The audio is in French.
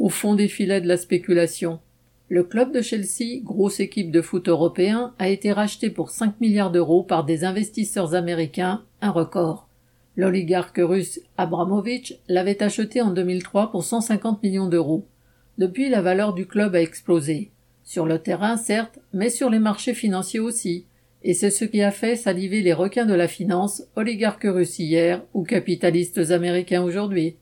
au fond des filets de la spéculation. Le club de Chelsea, grosse équipe de foot européen, a été racheté pour 5 milliards d'euros par des investisseurs américains, un record. L'oligarque russe Abramovich l'avait acheté en 2003 pour 150 millions d'euros. Depuis, la valeur du club a explosé. Sur le terrain, certes, mais sur les marchés financiers aussi. Et c'est ce qui a fait saliver les requins de la finance, oligarques russes hier ou capitalistes américains aujourd'hui.